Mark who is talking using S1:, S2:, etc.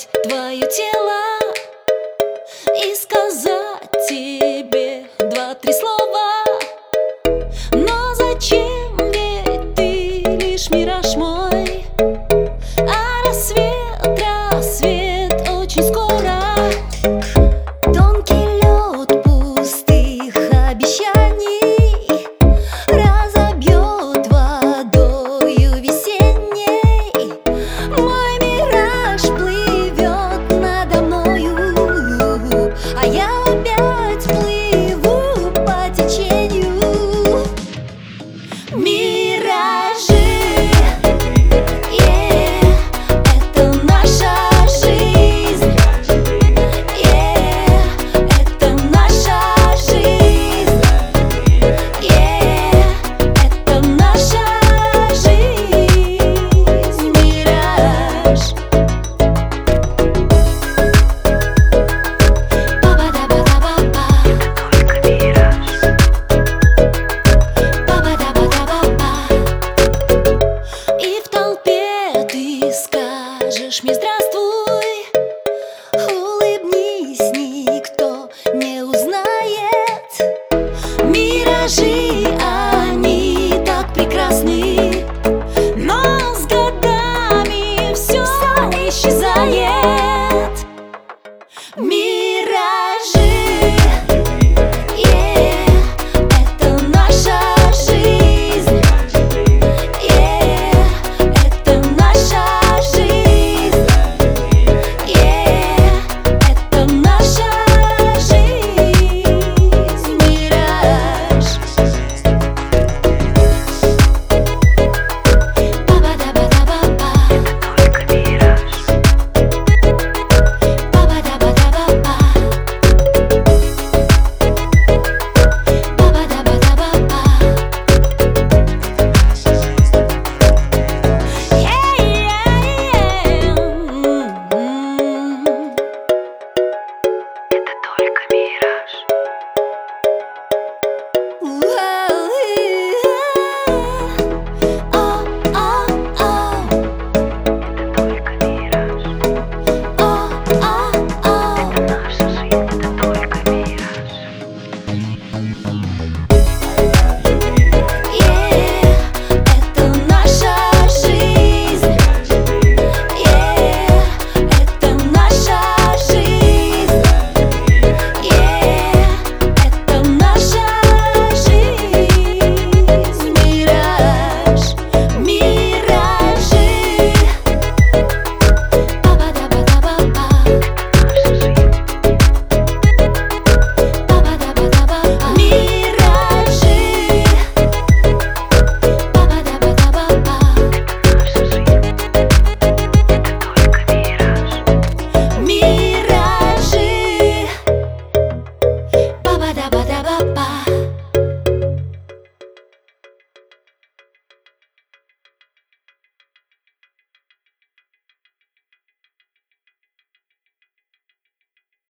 S1: обнять твое тело И сказать тебе два-три слова Me